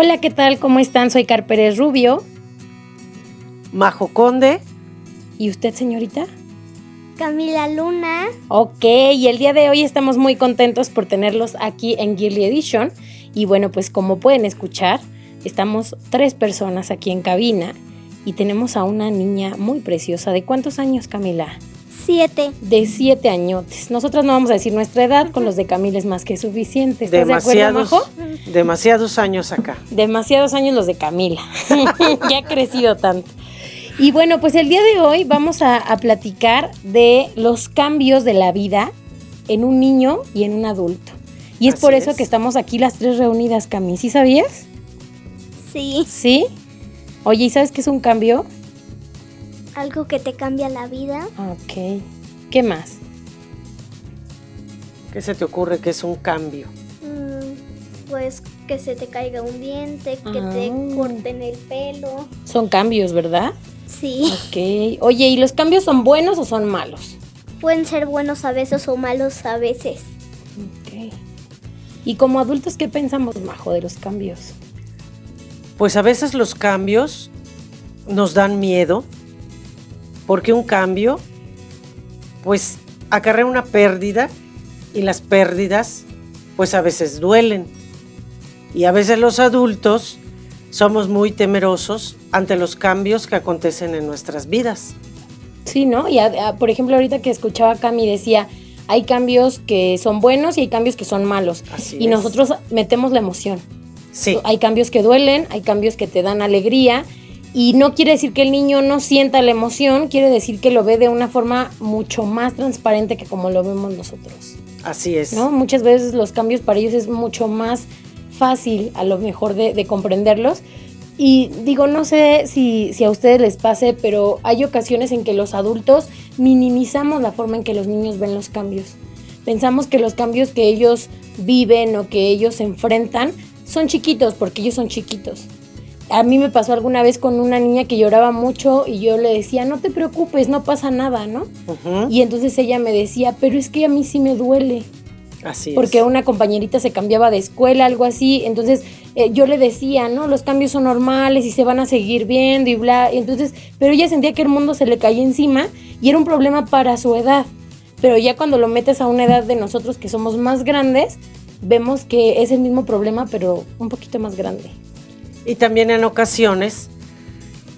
Hola, ¿qué tal? ¿Cómo están? Soy Carpérez Rubio. Majo Conde. ¿Y usted, señorita? Camila Luna. Ok, y el día de hoy estamos muy contentos por tenerlos aquí en Girly Edition. Y bueno, pues como pueden escuchar, estamos tres personas aquí en cabina y tenemos a una niña muy preciosa. ¿De cuántos años, Camila? Siete. De siete añotes. Nosotros no vamos a decir nuestra edad, con los de Camila es más que suficiente. ¿Estás demasiados, de acuerdo, Majo? Demasiados años acá. Demasiados años los de Camila. ya ha crecido tanto. Y bueno, pues el día de hoy vamos a, a, platicar de los cambios de la vida en un niño y en un adulto. Y es Así por eso es. que estamos aquí las tres reunidas, Cami. ¿Sí sabías? Sí. ¿Sí? Oye, ¿y sabes qué es un cambio? Algo que te cambia la vida. Ok. ¿Qué más? ¿Qué se te ocurre que es un cambio? Mm, pues que se te caiga un diente, que Ah. te corten el pelo. Son cambios, ¿verdad? Sí. Ok. Oye, ¿y los cambios son buenos o son malos? Pueden ser buenos a veces o malos a veces. Ok. ¿Y como adultos qué pensamos, Majo, de los cambios? Pues a veces los cambios nos dan miedo, porque un cambio, pues acarrea una pérdida y las pérdidas, pues a veces duelen. Y a veces los adultos somos muy temerosos ante los cambios que acontecen en nuestras vidas. Sí, ¿no? Y a- a- por ejemplo, ahorita que escuchaba a Cami decía, hay cambios que son buenos y hay cambios que son malos. Así y es. nosotros metemos la emoción. Sí, Hay cambios que duelen, hay cambios que te dan alegría. Y no quiere decir que el niño no sienta la emoción, quiere decir que lo ve de una forma mucho más transparente que como lo vemos nosotros. así es. ¿no? Muchas veces los cambios para ellos es mucho más fácil a lo mejor de, de comprenderlos. Y digo, no sé si, si a ustedes les pase, pero hay ocasiones en que los adultos minimizamos la forma en que los niños ven los cambios. Pensamos que los cambios que ellos viven o que ellos enfrentan son chiquitos porque ellos son chiquitos. A mí me pasó alguna vez con una niña que lloraba mucho y yo le decía, no te preocupes, no pasa nada, ¿no? Y entonces ella me decía, pero es que a mí sí me duele Así porque es. una compañerita se cambiaba de escuela, algo así. Entonces eh, yo le decía, ¿no? Los cambios son normales y se van a seguir viendo y bla. Y entonces, pero ella sentía que el mundo se le caía encima y era un problema para su edad. Pero ya cuando lo metes a una edad de nosotros que somos más grandes, vemos que es el mismo problema, pero un poquito más grande. Y también en ocasiones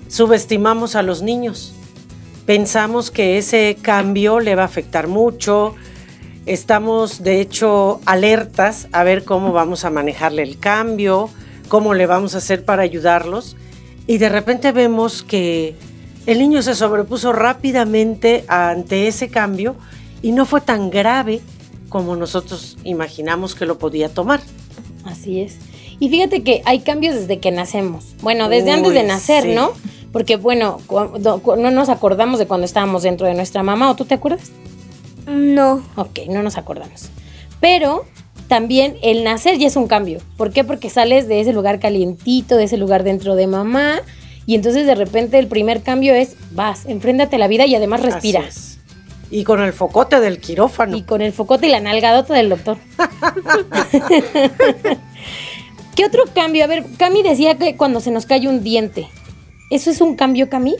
subestimamos a los niños. Pensamos que ese cambio le va a afectar mucho. Estamos, de hecho, alertas a ver cómo vamos a manejarle el cambio, cómo le vamos a hacer para ayudarlos. Y de repente vemos que el niño se sobrepuso rápidamente ante ese cambio y no fue tan grave como nosotros imaginamos que lo podía tomar. Así es. Y fíjate que hay cambios desde que nacemos. Bueno, desde antes de nacer, sí. ¿no? Porque, bueno, no nos acordamos de cuando estábamos dentro de nuestra mamá, ¿o tú te acuerdas? No. Ok, no nos acordamos. Pero también el nacer ya es un cambio. ¿Por qué? Porque sales de ese lugar calientito, de ese lugar dentro de mamá. Y entonces de repente el primer cambio es, vas, enfréntate a la vida y además respira. Y con el focote del quirófano. Y con el focote y la nalgadota del doctor. ¿Qué otro cambio? A ver, Cami decía que cuando se nos cae un diente. ¿Eso es un cambio, Cami?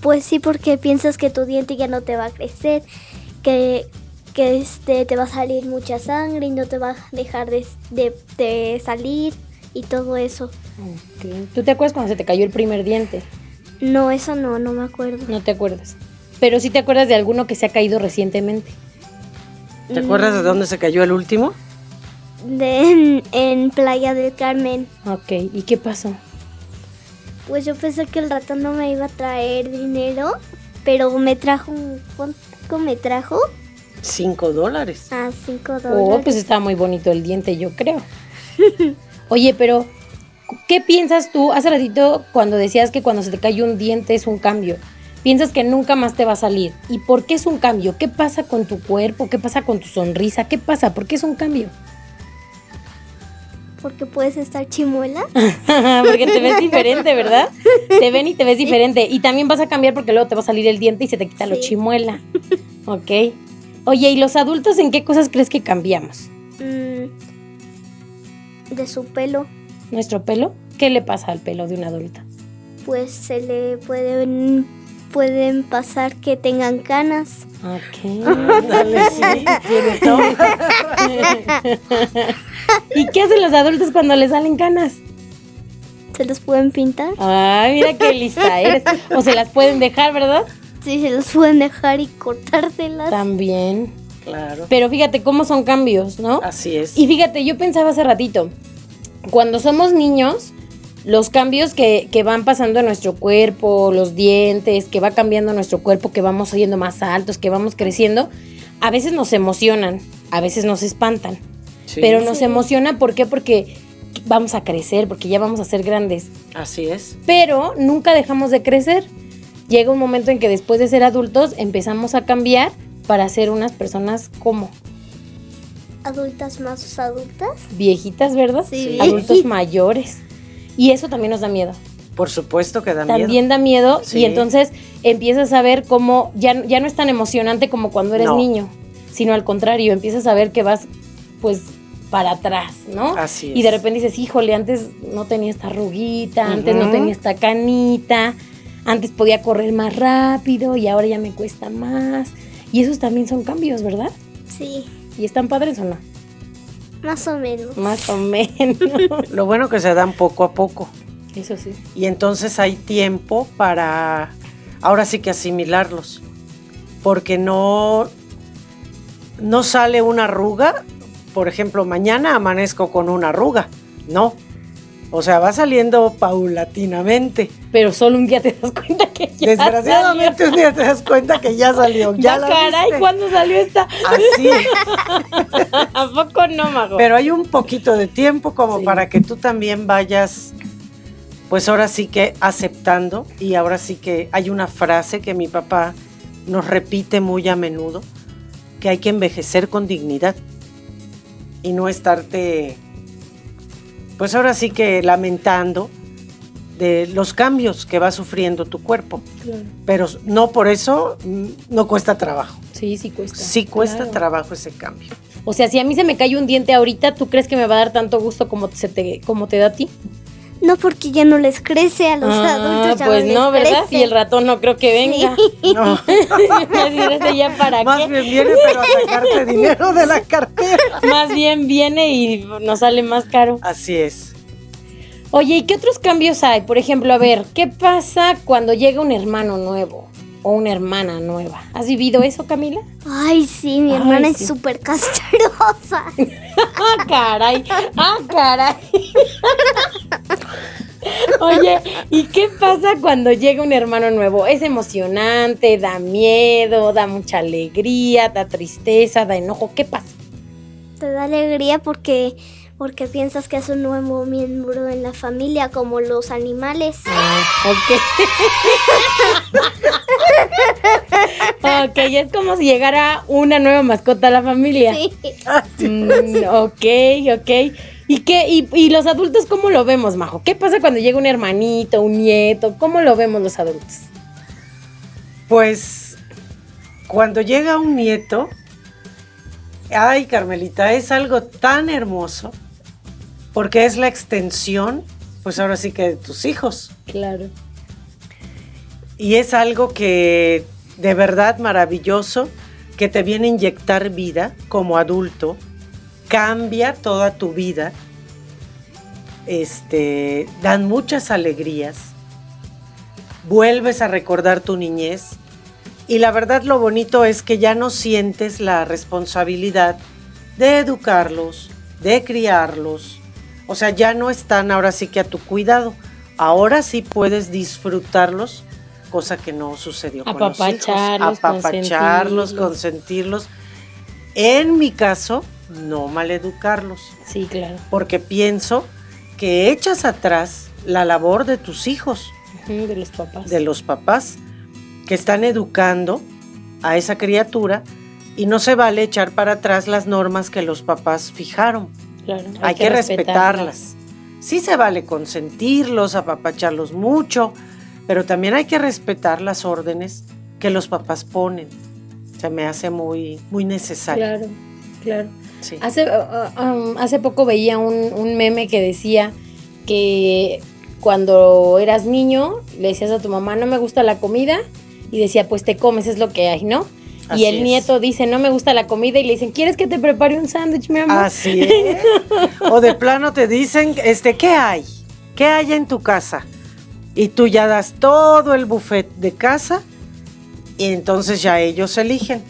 Pues sí, porque piensas que tu diente ya no te va a crecer, que, que este, te va a salir mucha sangre y no te va a dejar de, de- de salir y todo eso. ¿Tú te acuerdas cuando se te cayó el primer diente? No, eso no, no me acuerdo. No te acuerdas. Pero sí te acuerdas de alguno que se ha caído recientemente. ¿Te acuerdas de dónde se cayó el último? De, en, en Playa del Carmen. Ok. ¿Y qué pasó? Pues yo pensé que el ratón no me iba a traer dinero, pero me trajo un... ¿Cuánto me trajo? Cinco dólares. Ah, cinco Oh, dólares. pues estaba muy bonito el diente, yo creo. Oye, pero ¿qué piensas tú? Hace ratito cuando decías que cuando se te cae un diente es un cambio. Piensas que nunca más te va a salir. ¿Y por qué es un cambio? ¿Qué pasa con tu cuerpo? ¿Qué pasa con tu sonrisa? ¿Qué pasa? ¿Por qué es un cambio? Porque puedes estar chimuela. porque te ves diferente, ¿verdad? Te ven y te ves diferente. Y también vas a cambiar porque luego te va a salir el diente y se te quita lo Sí. chimuela. Ok. Oye, ¿y los adultos en qué cosas crees que cambiamos? Mm, de su pelo, ¿Nuestro pelo? ¿Qué le pasa al pelo de un adulto? pues se le pueden, pueden pasar que tengan canas. Ok. Dale, sí, tiene todo. ¿Y qué hacen los adultos cuando les salen canas? Se los pueden pintar. Ay, mira qué lista eres. O se las pueden dejar, ¿verdad? Sí, se los pueden dejar y cortárselas. También. Claro. Pero fíjate cómo son cambios, ¿no? Así es. Y fíjate, yo pensaba hace ratito, cuando somos niños, los cambios que, que van pasando en nuestro cuerpo, los dientes, que va cambiando nuestro cuerpo, que vamos yendo más altos, que vamos creciendo, a veces nos emocionan, a veces nos espantan. Sí, Pero nos Sí. emociona, ¿por qué? Porque vamos a crecer, porque ya vamos a ser grandes. Así es. Pero nunca dejamos de crecer. Llega un momento en que después de ser adultos empezamos a cambiar para ser unas personas como Adultas más adultas. viejitas, ¿verdad? Sí. Adultos mayores. Y eso también nos da miedo. Por supuesto que da También miedo. da miedo Sí. y entonces empiezas a ver cómo ya, ya no es tan emocionante como cuando eres No. niño, sino al contrario, empiezas a ver que vas pues para atrás, ¿no? Así es. Y de repente dices, híjole, antes no tenía esta arruguita, antes no tenía esta canita, antes podía correr más rápido y ahora ya me cuesta más. Y esos también son cambios, ¿verdad? Sí, ¿Y están padres o no? Más o menos. Más o menos. Lo bueno que se dan poco a poco. Eso sí. Y entonces hay tiempo para ahora sí que asimilarlos. Porque no, no sale una arruga. Por ejemplo, mañana amanezco con una arruga. No. O sea, va saliendo paulatinamente. Pero solo un día te das cuenta que ya Desgraciadamente salió. un día te das cuenta que ya salió. Ya la caray, viste. ¿cuándo salió esta? Así. ¿A poco no, Mago? Pero hay un poquito de tiempo como Sí. para que tú también vayas, pues ahora sí que aceptando. Y ahora sí que hay una frase que mi papá nos repite muy a menudo, que hay que envejecer con dignidad y no estarte, pues ahora sí que lamentando de los cambios que va sufriendo tu cuerpo. Claro. Pero no por eso mm, no cuesta trabajo. Sí, sí cuesta. Sí cuesta Claro. trabajo ese cambio. O sea, si a mí se me cae un diente ahorita, ¿tú crees que me va a dar tanto gusto como, se te, como te da a ti? No porque ya no les crece a los adultos. Ya pues no, no, ¿verdad? crece. Y el ratón no creo que venga. No. De ese ya para Más qué. bien viene, pero a sacarte dinero de la cartera. Más bien viene y nos sale más caro. Así es. Oye, ¿y qué otros cambios hay? Por ejemplo, a ver, ¿qué pasa cuando llega un hermano nuevo o una hermana nueva? ¿Has vivido eso, Camila? Ay, sí, mi Ay, hermana sí. es súper castrosa. ¡Ah, caray! ¡Ah, caray! Oye, ¿y qué pasa cuando llega un hermano nuevo? ¿Es emocionante? ¿Da miedo? ¿Da mucha alegría? ¿Da tristeza? ¿Da enojo? ¿Qué pasa? Te da alegría porque, porque piensas que es un nuevo miembro en la familia, como los animales. Ok. ok, es como si llegara una nueva mascota a la familia. Sí. Mm, ok, ok. ¿Y qué? Y, y los adultos cómo lo vemos, Majo? ¿Qué pasa cuando llega un hermanito, un nieto? ¿Cómo lo vemos los adultos? Pues cuando llega un nieto, ay Carmelita, es algo tan hermoso porque es la extensión, pues ahora sí que de tus hijos. Claro. Y es algo que de verdad maravilloso. que te viene a inyectar vida como adulto, cambia toda tu vida, este, dan muchas alegrías, vuelves a recordar tu niñez y la verdad lo bonito es que ya no sientes la responsabilidad de educarlos, de criarlos, o sea, ya no están ahora sí que a tu cuidado, ahora sí puedes disfrutarlos cosa que no sucedió con los hijos. Apapacharlos, consentirlos. En mi caso, no maleducarlos. Sí, claro. Porque pienso que echas atrás la labor de tus hijos. de los papás. De los papás que están educando a esa criatura y no se vale echar para atrás las normas que los papás fijaron. Claro, hay, que, respetarlas. Sí se vale consentirlos, apapacharlos mucho, pero también hay que respetar las órdenes que los papás ponen. Se me hace muy, muy necesario. Claro, claro. Hace, uh, uh, um, hace poco veía un, meme que decía que cuando eras niño le decías a tu mamá no me gusta la comida y decía pues te comes, es lo que hay, ¿no? y el nieto dice, no me gusta la comida y le dicen, ¿quieres que te prepare un sándwich, mi amor? Así es. o de plano te dicen, este, ¿qué hay? ¿Qué hay en tu casa? y tú ya das todo el buffet de casa y entonces ya ellos eligen.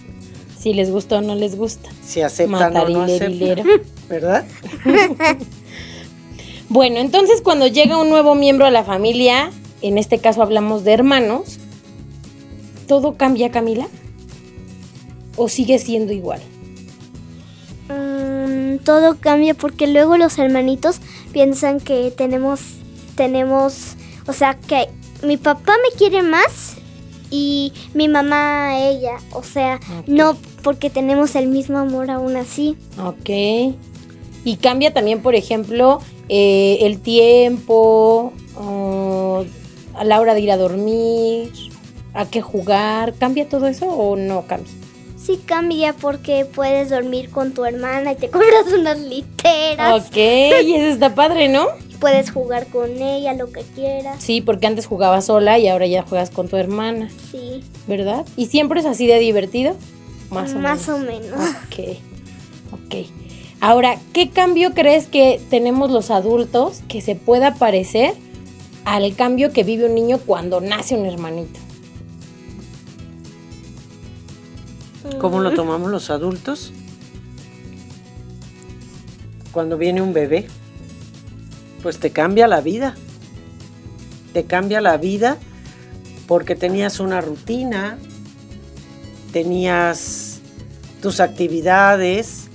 Si les gusta o no les gusta. Si aceptan o no aceptan. ¿Verdad? bueno, entonces cuando llega un nuevo miembro a la familia, en este caso hablamos de hermanos, ¿todo cambia, Camila? ¿O sigue siendo igual? Mm, todo cambia porque luego los hermanitos piensan que tenemos tenemos o sea que mi papá me quiere más y mi mamá a ella. O sea, no porque tenemos el mismo amor aún así. Ok. Y cambia también, por ejemplo, eh, el tiempo, a la hora de ir a dormir, a qué jugar. ¿Cambia todo eso o no cambia? Sí cambia porque puedes dormir con tu hermana y te compras unas literas. Ok, y eso está padre, ¿no? puedes jugar con ella lo que quieras. Sí, porque antes jugabas sola y ahora ya juegas con tu hermana. Sí. ¿Verdad? ¿Y siempre es así de divertido? Más o Más o menos. Ok. Ok. Ahora, ¿qué cambio crees que tenemos los adultos que se pueda parecer al cambio que vive un niño cuando nace un hermanito? ¿Cómo lo tomamos los adultos? Cuando viene un bebé pues te cambia la vida. Te cambia la vida porque tenías una rutina, tenías tus actividades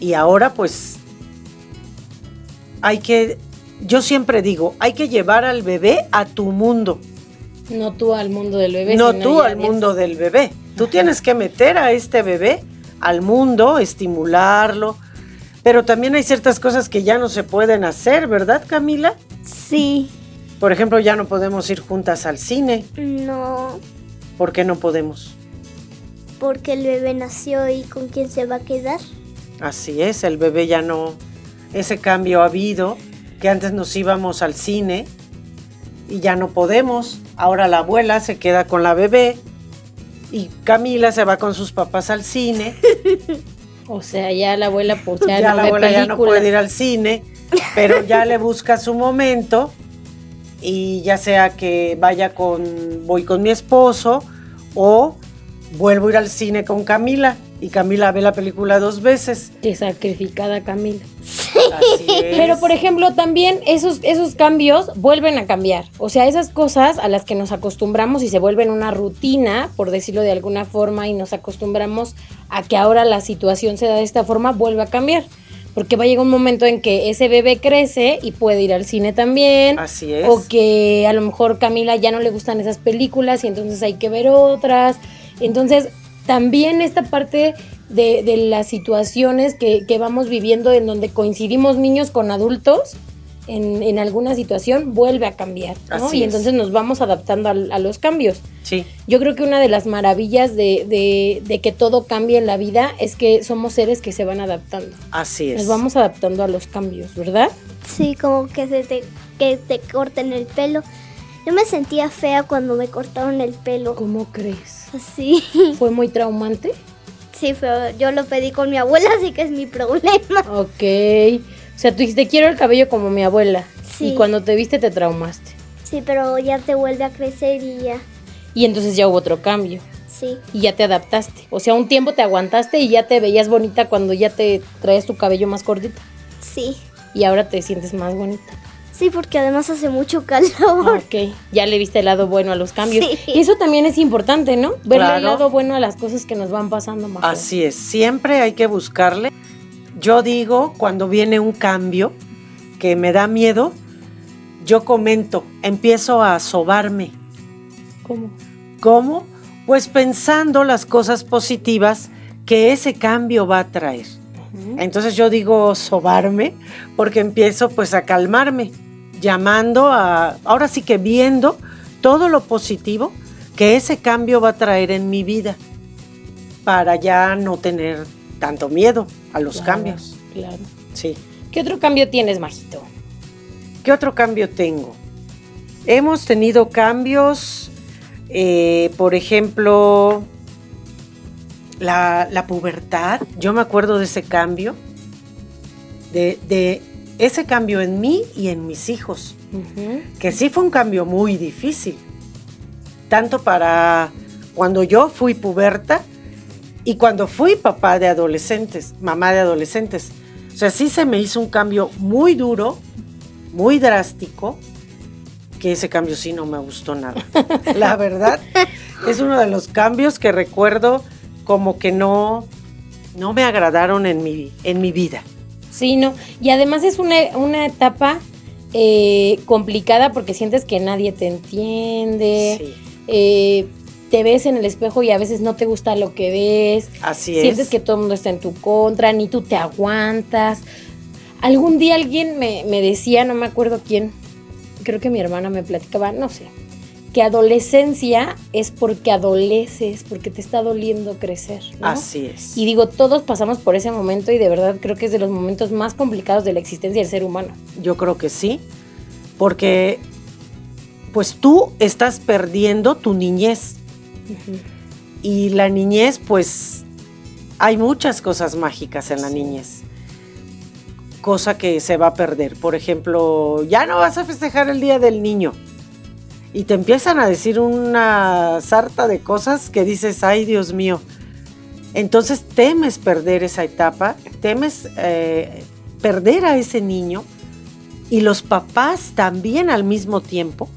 y ahora pues hay que, yo siempre digo, hay que llevar al bebé a tu mundo. No tú al mundo del bebé. No tú al mundo del bebé. Tú tienes que meter a este bebé al mundo, estimularlo, pero también hay ciertas cosas que ya no se pueden hacer, ¿verdad, Camila? Sí. Por ejemplo, ya no podemos ir juntas al cine. No. ¿Por qué no podemos? Porque el bebé nació y con quién se va a quedar. Así es, el bebé ya no. Ese cambio ha habido, que antes nos íbamos al cine y ya no podemos. Ahora la abuela se queda con la bebé y Camila se va con sus papás al cine. O sea, ya la abuela pues ya, la abuela ya no puede ir al cine, pero ya le busca su momento y ya sea que vaya con voy con mi esposo o vuelvo a ir al cine con Camila y Camila ve la película dos veces. Qué sacrificada Camila. Pero por ejemplo, también esos, esos cambios vuelven a cambiar. O sea, esas cosas a las que nos acostumbramos y se vuelven una rutina, por decirlo de alguna forma, y nos acostumbramos a que ahora la situación se da de esta forma, vuelve a cambiar. Porque va a llegar un momento en que ese bebé crece y puede ir al cine también. Así es. O que a lo mejor Camila ya no le gustan esas películas y entonces hay que ver otras. Entonces, también esta parte de, las situaciones que, vamos viviendo en donde coincidimos niños con adultos en, alguna situación vuelve a cambiar, ¿no? y entonces nos vamos adaptando a, los cambios. Sí. Yo creo que una de las maravillas de, de, que todo cambie en la vida es que somos seres que se van adaptando. Así es. Nos vamos adaptando a los cambios, ¿verdad? Sí, como que se te, que te corten el pelo Yo me sentía fea cuando me cortaron el pelo. ¿Cómo crees? Así. ¿Fue muy traumante? Sí, pero yo lo pedí con mi abuela, así que es mi problema. Ok. O sea, tú dijiste, quiero el cabello como mi abuela. Sí. Y cuando te viste te traumaste. Sí, pero ya te vuelve a crecer y ya. Y entonces ya hubo otro cambio. Sí. Y ya te adaptaste. O sea, un tiempo te aguantaste y ya te veías bonita cuando ya te traes tu cabello más cortito. Sí. Y ahora te sientes más bonita. Sí, porque además hace mucho calor. Ok, ya le viste el lado bueno a los cambios. Sí. Y eso también es importante, ¿no? Verle el lado bueno a las cosas que nos van pasando más. Así es, siempre hay que buscarle. Yo digo, cuando viene un cambio que me da miedo, yo comento, empiezo a sobarme. ¿Cómo? ¿Cómo? Pues pensando las cosas positivas que ese cambio va a traer. Entonces yo digo sobarme porque empiezo pues a calmarme, llamando a, ahora sí que viendo todo lo positivo que ese cambio va a traer en mi vida para ya no tener tanto miedo a los Claro, cambios. Claro. Sí. ¿Qué otro cambio tienes, Majito? ¿Qué otro cambio tengo? Hemos tenido cambios, eh, por ejemplo, la, la pubertad. Yo me acuerdo de ese cambio, de, de ese cambio en mí y en mis hijos, que sí fue un cambio muy difícil, tanto para cuando yo fui puberta y cuando fui papá de adolescentes, mamá de adolescentes. O sea, sí se me hizo un cambio muy duro, muy drástico, que ese cambio sí no me gustó nada. La verdad, es uno de los cambios que recuerdo como que no, no me agradaron en mi, en mi vida. Sí, no. Y además es una, una etapa eh, complicada porque sientes que nadie te entiende. Sí, eh, te ves en el espejo y a veces no te gusta lo que ves. así Sientes es. que todo el mundo está en tu contra, ni tú te aguantas. Algún día alguien me, me decía, no me acuerdo quién, creo que mi hermana me platicaba, no sé, que adolescencia es porque adoleces, porque te está doliendo crecer. ¿no? Así es. Y digo, todos pasamos por ese momento y de verdad creo que es de los momentos más complicados de la existencia del ser humano. Yo creo que sí, porque pues tú estás perdiendo tu niñez y la niñez pues hay muchas cosas mágicas en la niñez. Cosa que se va a perder. Por ejemplo, ya no vas a festejar el Día del Niño. Y te empiezan a decir una sarta de cosas que dices, ay Dios mío. Entonces temes perder esa etapa, temes eh, perder a ese niño y los papás también al mismo tiempo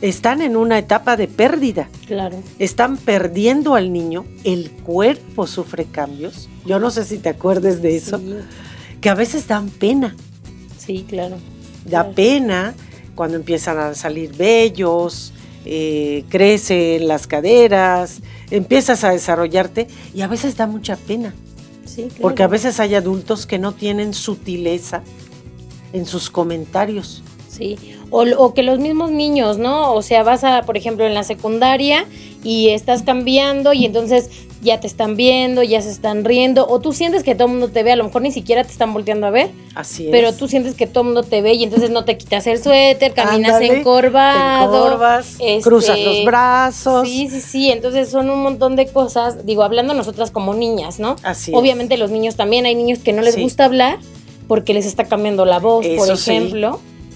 están en una etapa de pérdida. Claro. Están perdiendo al niño, el cuerpo sufre cambios. Yo no sé si te acuerdes de eso, Sí, que a veces dan pena. sí, claro. Da Claro. pena cuando empiezan a salir vellos, eh, crecen las caderas, empiezas a desarrollarte y a veces da mucha pena, Sí, claro. porque a veces hay adultos que no tienen sutileza en sus comentarios. Sí, o, o que los mismos niños, ¿no? O sea, vas a, por ejemplo, en la secundaria y estás cambiando y entonces ya te están viendo, ya se están riendo, o tú sientes que todo el mundo te ve, a lo mejor ni siquiera te están volteando a ver, Así es. pero tú sientes que todo el mundo te ve y entonces no te quitas el suéter, caminas Ándale, encorvado. encorvas, este, cruzas los brazos. Sí, sí, sí, entonces son un montón de cosas, digo, hablando nosotras como niñas, ¿no? Así es. Obviamente los niños también, hay niños que no les Sí. gusta hablar porque les está cambiando la voz, por Eso sí.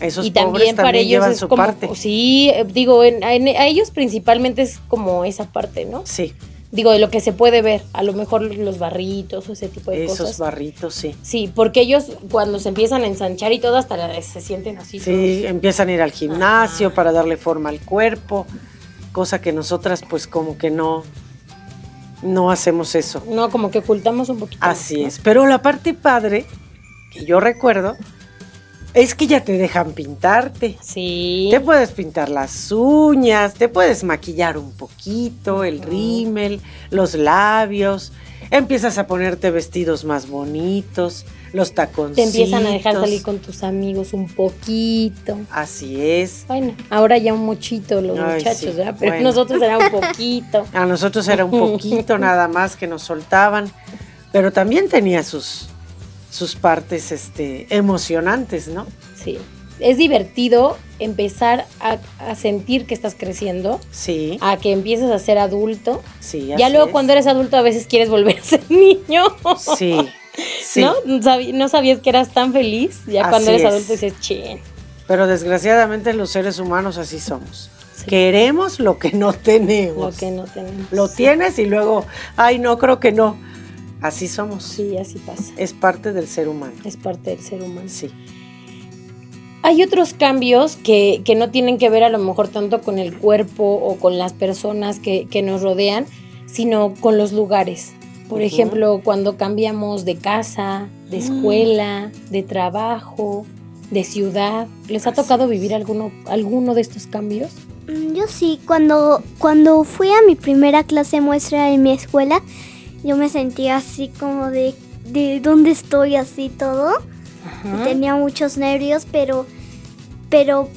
Esos y también para ellos llevan es su como, parte. sí, eh, digo, en- en- a ellos principalmente es como esa parte, ¿no? Sí, Digo, de lo que se puede ver, a lo mejor los barritos o ese tipo de esos cosas. barritos, sí. Sí, porque ellos cuando se empiezan a ensanchar y todo, hasta la- se sienten así. Sí, empiezan a ir al gimnasio para darle forma al cuerpo, cosa que nosotras pues como que no, no hacemos eso. No, como que ocultamos un poquito. Así ¿no? es, pero la parte padre que yo recuerdo es que ya te dejan pintarte. Sí. Te puedes pintar las uñas, te puedes maquillar un poquito, el rímel, los labios, empiezas a ponerte vestidos más bonitos, los taconcitos. Te empiezan a dejar salir con tus amigos un poquito. Así es. Bueno, ahora ya un muchito los Ay, muchachos, sí, ¿verdad? Pero bueno. nosotros era un poquito. A nosotros era un poquito nada más que nos soltaban, pero también tenía sus, sus partes este, emocionantes, ¿no? Sí. es divertido empezar a, a sentir que estás creciendo, Sí, a que empiezas a ser adulto. sí. ya luego es. cuando eres adulto a veces quieres volver a ser niño. Sí, sí. ¿No? No sabías que eras tan feliz. Ya cuando eres es. adulto dices, chin. Pero desgraciadamente los seres humanos así somos. Sí. Queremos lo que no tenemos. Lo que no tenemos. Lo tienes y luego, ay, no, creo que no. Así somos. Sí, así pasa. Es parte del ser humano. Es parte del ser humano. Sí. Hay otros cambios que, que no tienen que ver a lo mejor tanto con el cuerpo o con las personas que, que nos rodean, sino con los lugares. Por ejemplo, cuando cambiamos de casa, de Mm. escuela, de trabajo, de ciudad. ¿Les ha tocado vivir alguno, alguno de estos cambios? Mm, Yo sí, cuando, cuando fui a mi primera clase muestra en mi escuela, yo me sentía así como de, de dónde estoy, así todo. Ajá. Tenía muchos nervios, pero, pero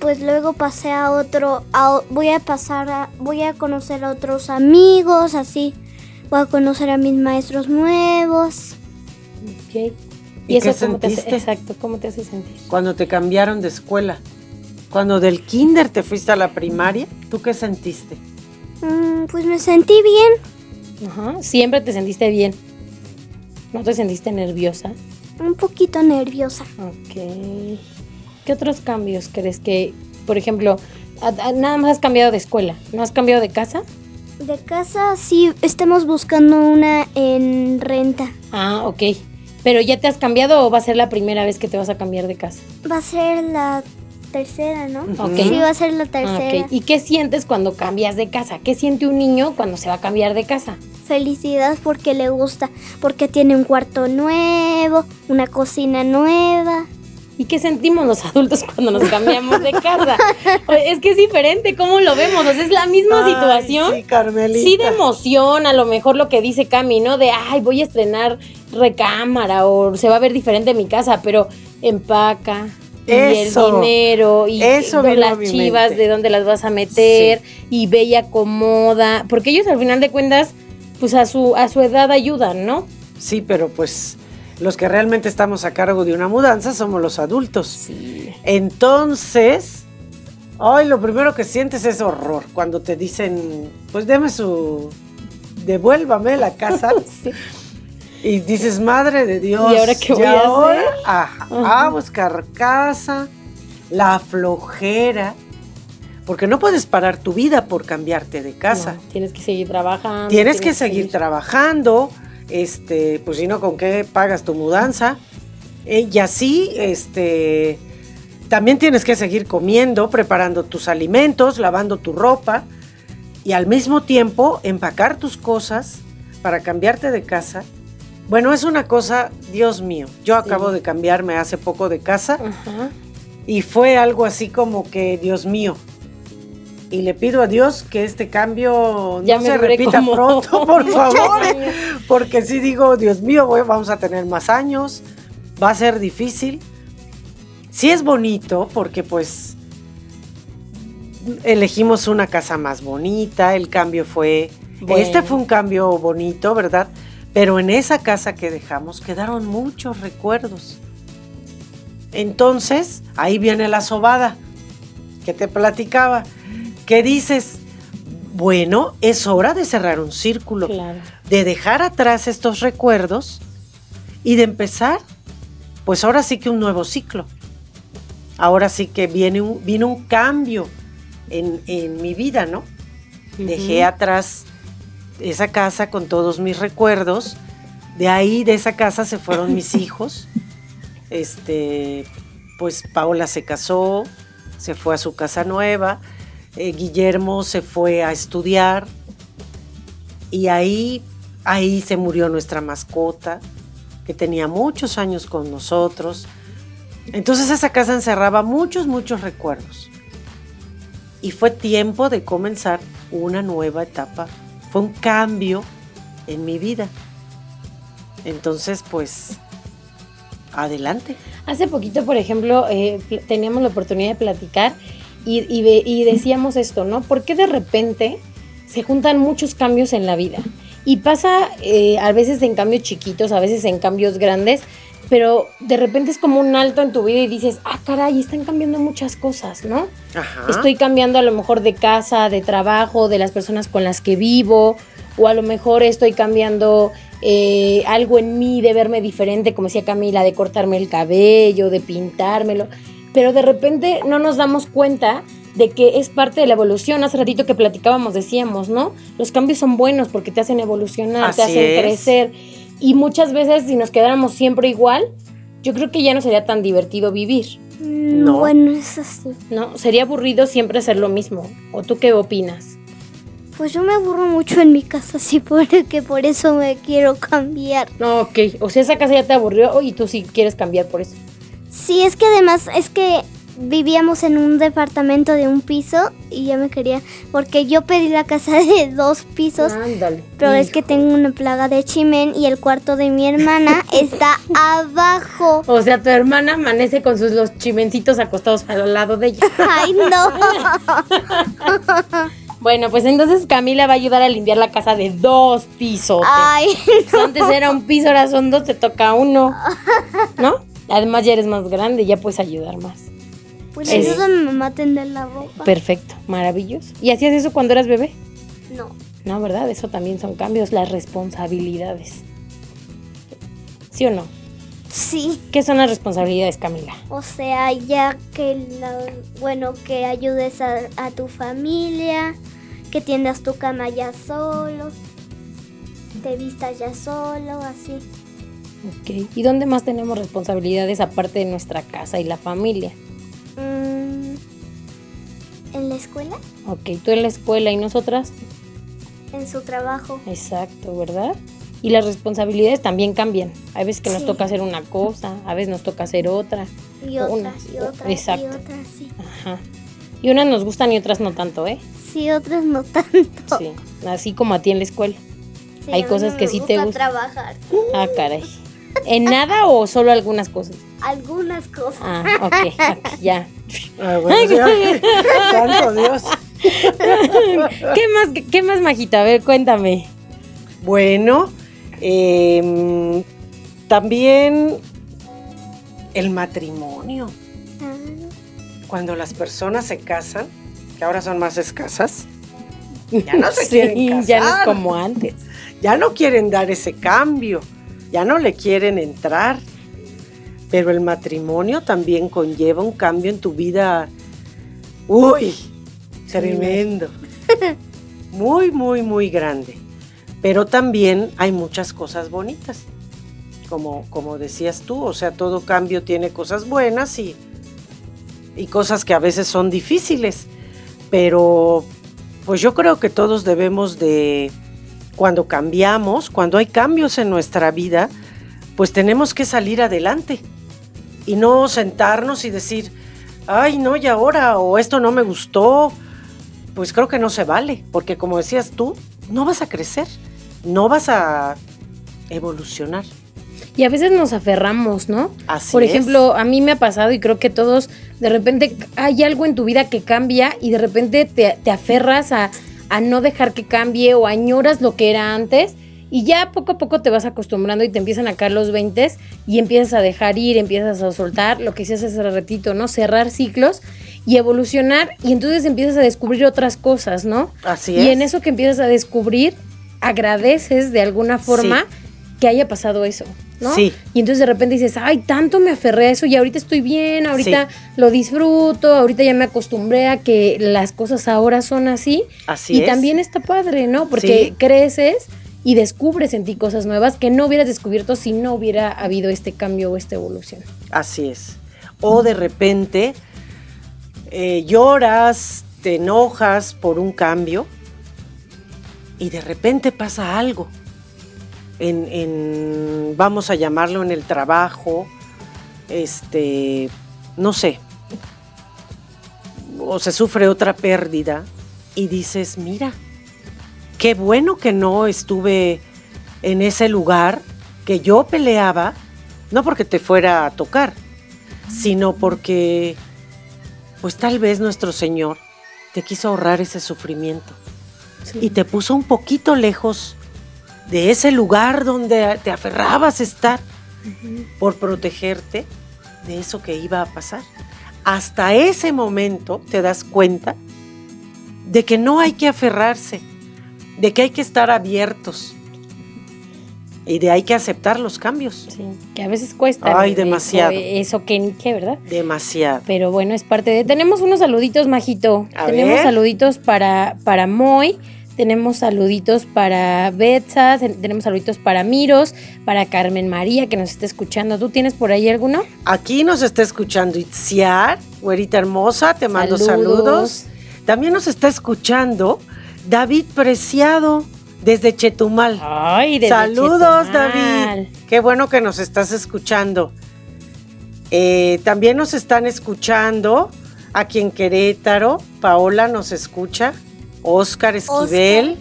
pues luego pasé a otro, a voy a pasar a, voy a conocer a otros amigos, así, voy a conocer a mis maestros nuevos. Ok. ¿Y qué cómo te hace, sentiste? exacto, ¿cómo te hace sentir? Cuando te cambiaron de escuela, cuando del kinder te fuiste a la primaria, ¿tú qué sentiste? Mm, pues me sentí bien, Ajá. Siempre te sentiste bien. ¿No te sentiste nerviosa? un poquito nerviosa. Ok. ¿Qué otros cambios crees que, por ejemplo, nada más has cambiado de escuela? ¿No has cambiado de casa? De casa sí estamos buscando una en renta. Ah, ok. ¿Pero ya te has cambiado o va a ser la primera vez que te vas a cambiar de casa? Va a ser la tercera, ¿no? Sí, va a ser la tercera. ok. ¿Y qué sientes cuando cambias de casa? ¿Qué siente un niño cuando se va a cambiar de casa? Felicidad porque le gusta, porque tiene un cuarto nuevo, una cocina nueva. ¿Y qué sentimos los adultos cuando nos cambiamos de casa? Es que es diferente, ¿cómo lo vemos? O sea, es la misma Ay, situación. Sí, Carmelita. Sí de emoción, a lo mejor lo que dice Cami, ¿no? De, ay, voy a estrenar recámara o se va a ver diferente mi casa, pero empaca. Y Eso. el dinero y Eso de vino las chivas de dónde las vas a meter y ve y acomoda, porque ellos al final de cuentas pues a su a su edad ayudan, ¿no? Sí, pero pues los que realmente estamos a cargo de una mudanza somos los adultos. Sí. Entonces, ay, lo primero que sientes es horror cuando te dicen, pues deme su, devuélvame la casa. Sí. Y dices, madre de Dios. ¿Y ahora qué voy a ahora? hacer? Ajá, Ajá. a buscar casa, la flojera. Porque no puedes parar tu vida por cambiarte de casa. No, tienes que seguir trabajando. Tienes que seguir trabajando, este, pues si no, ¿con qué pagas tu mudanza? Eh, y así, este, también tienes que seguir comiendo, preparando tus alimentos, lavando tu ropa y al mismo tiempo empacar tus cosas para cambiarte de casa. Bueno, es una cosa, Dios mío, yo acabo de cambiarme hace poco de casa y fue algo así como que, Dios mío. Y le pido a Dios que este cambio Ya no se repita como pronto, por favor. Porque si digo, Dios mío, voy- vamos a tener más años, va a ser difícil. Sí es bonito porque pues elegimos una casa más bonita, el cambio fue... Bueno. Este fue un cambio bonito, ¿verdad? Pero en esa casa que dejamos quedaron muchos recuerdos. Entonces, ahí viene la sobada que te platicaba. que dices? Bueno, es hora de cerrar un círculo, Claro. de dejar atrás estos recuerdos y de empezar, pues ahora sí que un nuevo ciclo. Ahora sí que viene un, vino un cambio en, en mi vida, ¿no? Dejé atrás esa casa con todos mis recuerdos. De ahí, de esa casa, se fueron mis hijos. Este, pues Paola se casó, se fue a su casa nueva. eh, Guillermo se fue a estudiar. Y ahí, ahí se murió nuestra mascota, que tenía muchos años con nosotros. Entonces esa casa encerraba muchos, muchos recuerdos. Y fue tiempo de comenzar una nueva etapa. Fue un cambio en mi vida. Entonces, pues, adelante. Hace poquito, por ejemplo, eh, teníamos la oportunidad de platicar y decíamos esto, ¿no? ¿Por qué de repente se juntan muchos cambios en la vida? Y pasa eh, a veces en cambios chiquitos, a veces en cambios grandes, pero de repente es como un alto en tu vida y dices, ah, caray, están cambiando muchas cosas, ¿no? Ajá. Estoy cambiando a lo mejor de casa, de trabajo, de las personas con las que vivo, o a lo mejor estoy cambiando eh, algo en mí de verme diferente, como decía Camila, de cortarme el cabello, de pintármelo, pero de repente no nos damos cuenta de que es parte de la evolución. Hace ratito que platicábamos, decíamos, ¿no? Los cambios son buenos porque te hacen evolucionar, te hacen es. crecer. Y muchas veces si nos quedáramos siempre igual, yo creo que ya no sería tan divertido vivir, Mm, No. Bueno, es así. ¿no? Sería aburrido siempre hacer lo mismo. ¿O tú qué opinas? Pues yo me aburro mucho en mi casa, sí, porque por eso me quiero cambiar. No, ok. O sea, esa casa ya te aburrió y tú sí quieres cambiar por eso. Sí, es que además es que vivíamos en un departamento de un piso y ya me quería, porque yo pedí la casa de dos pisos, Ándale. pero es que tengo una plaga de chimen y el cuarto de mi hermana está abajo. O sea, tu hermana amanece con sus los chimencitos acostados al lado de ella. Ay, no. Bueno, pues entonces Camila va a ayudar a limpiar la casa de dos pisos. Ay, Antes era un piso, ahora son dos, te toca uno. ¿No? Además ya eres más grande, ya puedes ayudar más. Pues Es- ayuda a mi mamá a tender la ropa. Perfecto, maravilloso. ¿Y hacías eso cuando eras bebé? No. No, ¿verdad? Eso también son cambios, las responsabilidades. ¿Sí o no? Sí, ¿Qué son las responsabilidades, Camila? o sea, ya que, la, bueno, que ayudes a, a tu familia, que tiendas tu cama ya solo, te vistas ya solo, así. Ok. ¿Y dónde más tenemos responsabilidades aparte de nuestra casa y la familia? ¿En la escuela? Ok, tú en la escuela y nosotras. En su trabajo. Exacto, ¿verdad? Y las responsabilidades también cambian. Hay veces que nos toca hacer una cosa, a veces nos toca hacer otra. Y Una, otras, y otras, exacto. y otras, sí. Ajá. Y unas nos gustan y otras no tanto, ¿eh? Sí, otras no tanto. Sí. Así como a ti en la escuela. Sí, Hay cosas no que sí te gusta gustan. trabajar. Ah, caray. ¿En nada o solo algunas cosas? Algunas cosas. Ah, ok, ok, ya. Ah, bueno, ya. Santo Dios. ¿Qué más, qué, más, Majita? A ver, cuéntame. Bueno, em, también el matrimonio. Ah, Cuando las personas se casan, que ahora son más escasas, ya no se quieren casar. ya no es como antes. ya no quieren dar ese cambio, ya no le quieren entrar. Pero el matrimonio también conlleva un cambio en tu vida. Uy, tremendo. Muy, muy, muy grande. Pero también hay muchas cosas bonitas. Como, como decías tú, o sea, todo cambio tiene cosas buenas y, y cosas que a veces son difíciles. Pero pues yo creo que todos debemos de, cuando cambiamos, cuando hay cambios en nuestra vida, pues tenemos que salir adelante y no sentarnos y decir, ay, no, y ahora, o esto no me gustó, pues creo que no se vale, porque como decías tú, no vas a crecer, no vas a evolucionar. Y a veces nos aferramos, ¿no? Así Por es. ejemplo, a mí me ha pasado y creo que todos, de repente hay algo en tu vida que cambia y de repente te, te aferras a, a no dejar que cambie o añoras lo que era antes y ya poco a poco te vas acostumbrando y te empiezan a caer los 20 y empiezas a dejar ir, empiezas a soltar lo que decías hace ratito, ¿no? Cerrar ciclos y evolucionar y entonces empiezas a descubrir otras cosas, ¿no? Así y es. en eso que empiezas a descubrir, agradeces de alguna forma que haya pasado eso, ¿no? Sí. Y entonces de repente dices, ay, tanto me aferré a eso y ahorita estoy bien, ahorita lo disfruto, ahorita ya me acostumbré a que las cosas ahora son así. Así y es. también está padre, ¿no? Porque Sí. creces y descubres en ti cosas nuevas que no hubieras descubierto si no hubiera habido este cambio o esta evolución. Así es. O de repente eh, lloras, te enojas por un cambio y de repente pasa algo. En, en- vamos a llamarlo en el trabajo, este, no sé, o se sufre otra pérdida y dices, mira, qué bueno que no estuve en ese lugar que yo peleaba, no porque te fuera a tocar, sino porque, pues tal vez nuestro Señor te quiso ahorrar ese sufrimiento y te puso un poquito lejos de ese lugar donde te aferrabas a estar por protegerte de eso que iba a pasar. Hasta ese momento te das cuenta de que no hay que aferrarse, de que hay que estar abiertos y de hay que aceptar los cambios. Sí, que a veces cuesta. Ay, eso- demasiado. Eso, que ni qué, ¿verdad? Demasiado. Pero bueno, es parte de. Tenemos unos saluditos, Majito. A tenemos ver. saluditos para, para Moy. Tenemos saluditos para Betsa. ten- Tenemos saluditos para Miros. Para Carmen María, que nos está escuchando. ¿Tú tienes por ahí alguno? Aquí nos está escuchando Itziar, güerita hermosa, te mando Saludos. saludos. También nos está escuchando David Preciado desde Chetumal. Ay, desde Saludos, Chetumal. David. Qué bueno que nos estás escuchando. Eh, también nos están escuchando aquí en Querétaro. Paola nos escucha. Oscar Esquivel.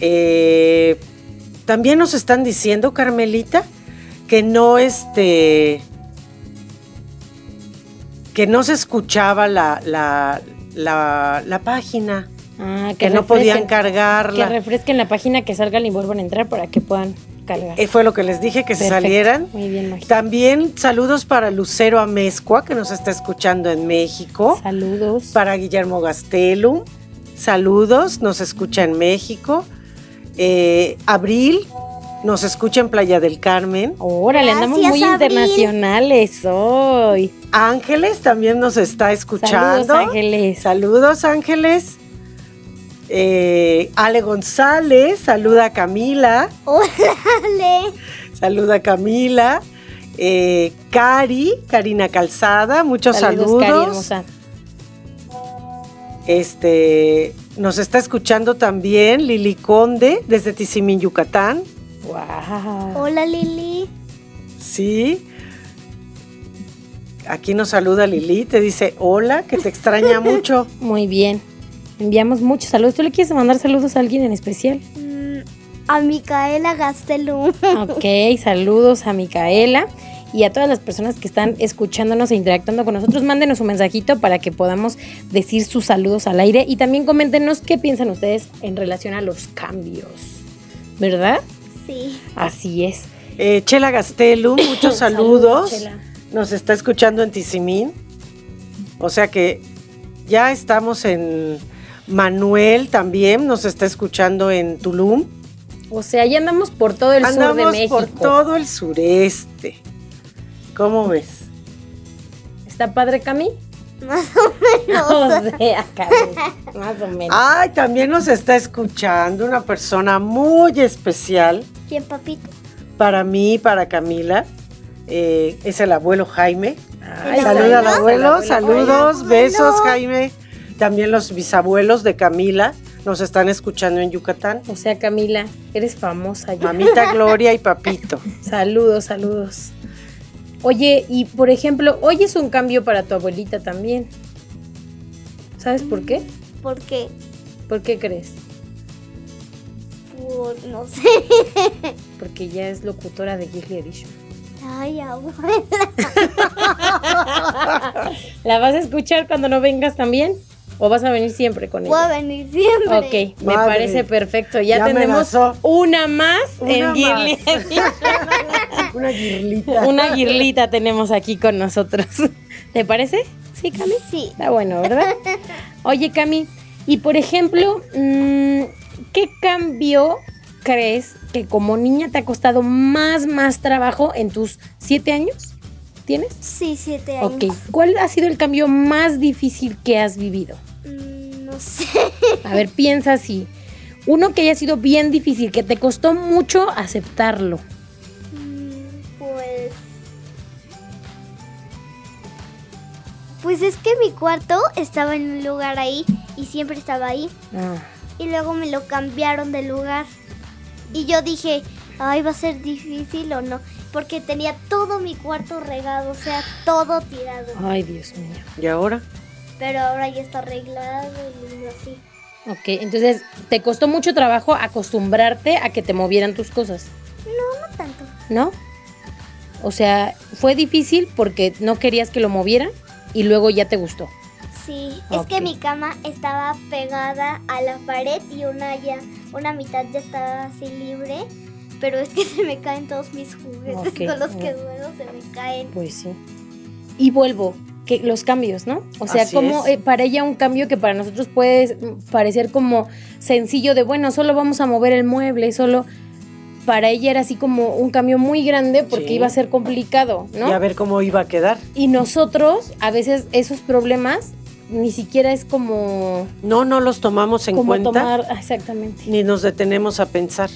Eh, también nos están diciendo, Carmelita, que no este. que no se escuchaba la, la, la, la página, Ah, que no podían cargarla. Que refresquen la página, que salgan y vuelvan a entrar para que puedan cargar. Eh, fue lo que les dije, que se salieran. Muy bien. También saludos para Lucero Amezcua, que nos está escuchando en México. Saludos. Para Guillermo Gastelum, saludos, nos escucha en México. Eh, Abril, nos escucha en Playa del Carmen. Órale, andamos muy Abril. internacionales hoy. Ángeles también nos está escuchando. Saludos, Ángeles. Saludos, Ángeles. Eh, Ale González, saluda a Camila. Órale. Saluda a Camila. Eh, Cari, Karina Calzada, muchos saludos. Cari, hermosa. Este, nos está escuchando también Lili Conde desde Tizimín, Yucatán. Wow. Hola Lili. Sí. Aquí nos saluda Lili, te dice hola, que te extraña mucho. Muy bien. Enviamos muchos saludos. ¿Tú le quieres mandar saludos a alguien en especial? Mm, a Micaela Gastelum. Ok, saludos a Micaela y a todas las personas que están escuchándonos e interactuando con nosotros. Mándenos un mensajito para que podamos decir sus saludos al aire y también coméntenos qué piensan ustedes en relación a los cambios. ¿Verdad? Sí. Así es. Eh, Chela Gastelum, muchos saludos. Chela. Nos está escuchando en Tizimín. O sea que ya estamos en Manuel también, nos está escuchando en Tulum. O sea, ya andamos por todo el sur de Andamos México. por todo el sureste. ¿Cómo ves? ¿Está padre, Cami? Más o menos. O sea, Cami, más o menos. Ay, también nos está escuchando una persona muy especial ¿Quién, papito? para mí, para Camila. Eh, es el abuelo Jaime. Ay, Saluda al saludos abuelo, al saludos, Hola, besos. Jaime. También los bisabuelos de Camila nos están escuchando en Yucatán. O sea, Camila, eres famosa ya. Mamita Gloria y papito. Saludos, saludos. Oye, y por ejemplo, hoy es un cambio para tu abuelita también. ¿Sabes por qué? ¿Por qué? ¿Por qué crees? Por, no sé. Porque ya es locutora de Geekly Edition. Ay, abuela. ¿La vas a escuchar cuando no vengas también? ¿O vas a venir siempre con Voy a ella? venir siempre. Ok, me Madre. parece perfecto. Ya, tenemos amenazó. una más Una en Edition. Una guirlita. Una guirlita tenemos aquí con nosotros. ¿Te parece? Sí, Cami. Sí. Está bueno, ¿verdad? Oye, Cami, y por ejemplo, mm, ¿qué cambio crees que como niña te ha costado más, más trabajo en tus siete años? ¿Tienes? Sí, siete años. Ok. ¿Cuál ha sido el cambio más difícil que has vivido? No sé. A ver, piensa así. Uno que haya sido bien difícil, que te costó mucho aceptarlo. Mm, Pues. Pues es que mi cuarto estaba en un lugar ahí y siempre estaba ahí. Ah, Y luego me lo cambiaron de lugar. Y yo dije, ay, va a ser difícil o no. Porque tenía todo mi cuarto regado, o sea, todo tirado. ay, Dios mío. ¿Y ahora? Pero ahora ya está arreglado y así. Ok, entonces, ¿te costó mucho trabajo acostumbrarte a que te movieran tus cosas? No, no tanto. ¿No? O sea, fue difícil porque no querías que lo movieran y luego ya te gustó. Sí, es que mi cama estaba pegada a la pared y una ya, una mitad ya estaba así libre. pero es que se me caen todos mis juguetes con los que duelo, se me caen. Pues sí. Y vuelvo, que los cambios, ¿no? O sea, Así como eh, para ella un cambio que para nosotros puede parecer como sencillo de, bueno, solo vamos a mover el mueble, solo para ella era así como un cambio muy grande porque Sí. iba a ser complicado, ¿no? Y a ver cómo iba a quedar. Y nosotros, a veces, esos problemas ni siquiera es como, No, no los tomamos en como cuenta tomar. ah, Exactamente. ni nos detenemos a pensar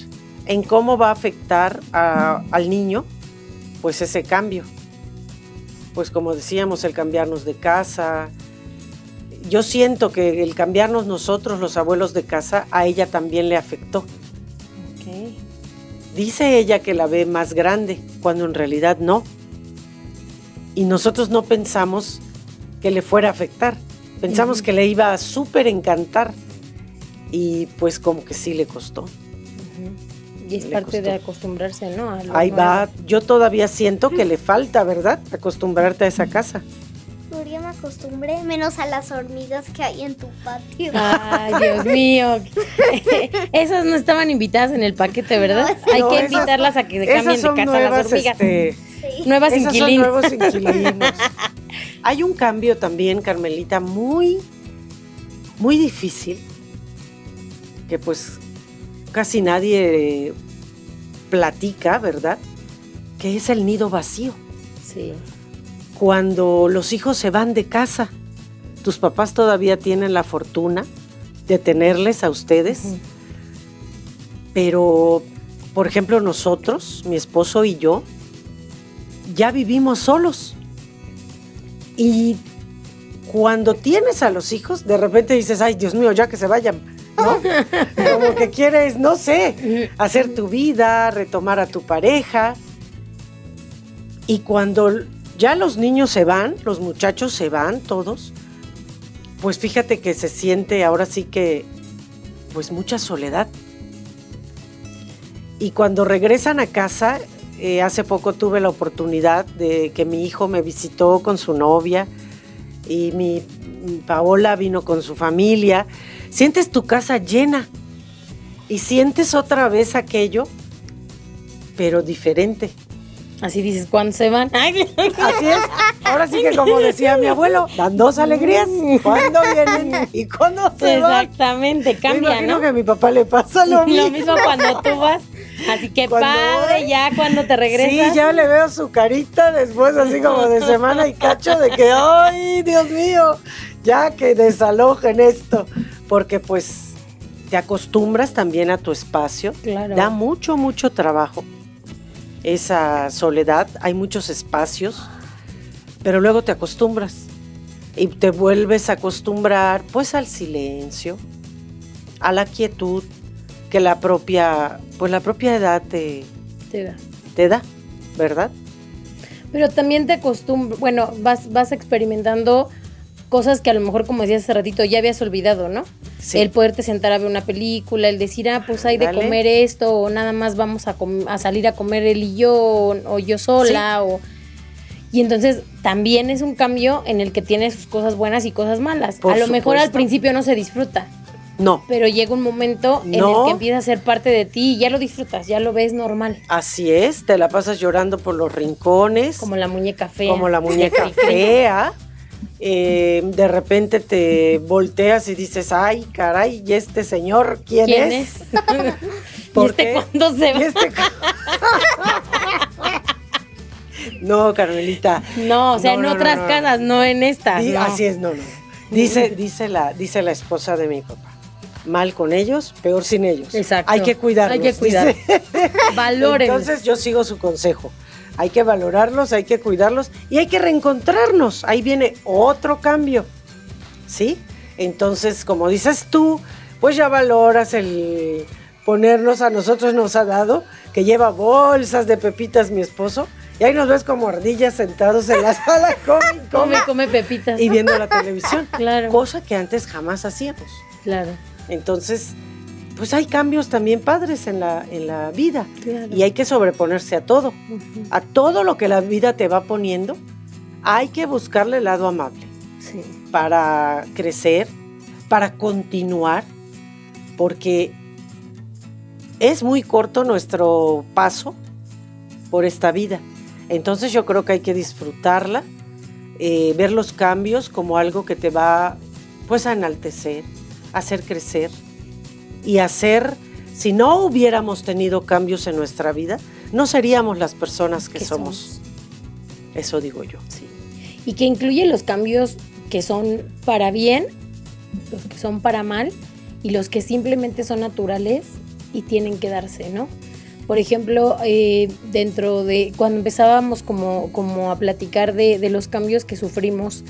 en cómo va a afectar a- al niño pues ese cambio. Pues como decíamos, el cambiarnos de casa. Yo siento que el cambiarnos nosotros, los abuelos de casa, a ella también le afectó. Dice ella que la ve más grande, cuando en realidad no. Y nosotros no pensamos que le fuera a afectar. Pensamos que le iba a súper encantar. Y pues como que sí le costó. Y es parte de acostumbrarse, ¿no? A lo Ahí nuevo. va. Yo todavía siento que le falta, ¿verdad? Acostumbrarte a esa casa. Pero ya me acostumbré, menos a las hormigas que hay en tu patio. Ay, Dios mío. Esas no estaban invitadas en el paquete, ¿verdad? No, Hay No, que esas- invitarlas a que se cambien de casa nuevas, las hormigas. este, Sí. Nuevas esas son inquilinas. nuevos inquilinos. Hay un cambio también, Carmelita, muy, muy difícil, que pues casi nadie platica, ¿verdad? Que es el nido vacío. Sí. Cuando los hijos se van de casa, tus papás todavía tienen la fortuna de tenerles a ustedes, pero, por ejemplo, nosotros, mi esposo y yo, ya vivimos solos. Y cuando tienes a los hijos, de repente dices, ay, Dios mío, ya que se vayan, ¿no? Como que quieres, no sé, hacer tu vida, retomar a tu pareja. Y cuando ya los niños se van, los muchachos se van todos, pues fíjate que se siente ahora sí que, pues mucha soledad. Y cuando regresan a casa, eh, hace poco tuve la oportunidad de que mi hijo me visitó con su novia y mi, mi Paola vino con su familia. Sientes tu casa llena y sientes otra vez aquello, pero diferente. Así dices, ¿cuándo se van? Así es. Ahora sí que como decía mi abuelo, dan dos alegrías. ¿Cuándo vienen y cuándo se van? Exactamente, Me cambia, imagino ¿no? que a mi papá le pasa lo mismo. Lo mismo cuando tú vas. Así que Cuando padre, voy. ya cuando te regresas. Sí, ya le veo su carita después así como de semana y cacho de que, ay, Dios mío, ya que desalojen esto. Porque pues te acostumbras también a tu espacio. Claro. Da mucho, mucho trabajo esa soledad. Hay muchos espacios, pero luego te acostumbras y te vuelves a acostumbrar pues al silencio, a la quietud que la propia, pues la propia edad te, Te da. te da, ¿verdad? Pero también te acostumbras, bueno, vas, vas experimentando cosas que a lo mejor, como decías hace ratito, ya habías olvidado, ¿no? Sí. El poderte sentar a ver una película, el decir, ah, pues hay de comer esto, o nada más vamos a, salir a comer él y yo, o, o yo sola, o... Y entonces también es un cambio en el que tiene sus cosas buenas y cosas malas. Por a lo mejor al principio no se disfruta, No, pero llega un momento en el que empieza a ser parte de ti y ya lo disfrutas, ya lo ves normal, así es, te la pasas llorando por los rincones, como la muñeca fea. como la muñeca fea. Eh, de repente te volteas y dices, ay, caray, ¿y este señor quién, ¿Quién es? es? ¿Y ¿Por este qué? cuándo se va? ¿Y este no, Carmelita. No, o sea, No, en no, otras no. casas, no en no. Así es, no, no. Dice, dice, la, dice la esposa de mi papá. Mal con ellos, peor sin ellos. Exacto. Hay que cuidarlos. Hay que cuidar. dice. Valoren. Entonces yo sigo su consejo. Hay que valorarlos, hay que cuidarlos y hay que reencontrarnos. Ahí viene otro cambio. ¿Sí? Entonces, como dices tú, pues ya valoras el ponernos a nosotros nos ha dado, que lleva bolsas de pepitas mi esposo, y ahí nos ves como ardillas sentados en la sala, come, come, come pepitas. y viendo la televisión. Claro. Cosa que antes jamás hacíamos. Claro. Entonces, pues hay cambios también padres en la, en la vida. Claro. Y hay que sobreponerse a todo. A todo lo que la vida te va poniendo, hay que buscarle el lado amable Sí. para crecer, para continuar, porque es muy corto nuestro paso por esta vida. Entonces yo creo que hay que disfrutarla, eh, ver los cambios como algo que te va pues a enaltecer, a hacer crecer y hacer, si no hubiéramos tenido cambios en nuestra vida, no seríamos las personas que somos. Eso digo yo. Sí. Y que incluye los cambios que son para bien, los que son para mal y los que simplemente son naturales y tienen que darse, ¿no? Por ejemplo, eh, dentro de cuando empezábamos como, como a platicar de, de, los cambios que sufrimos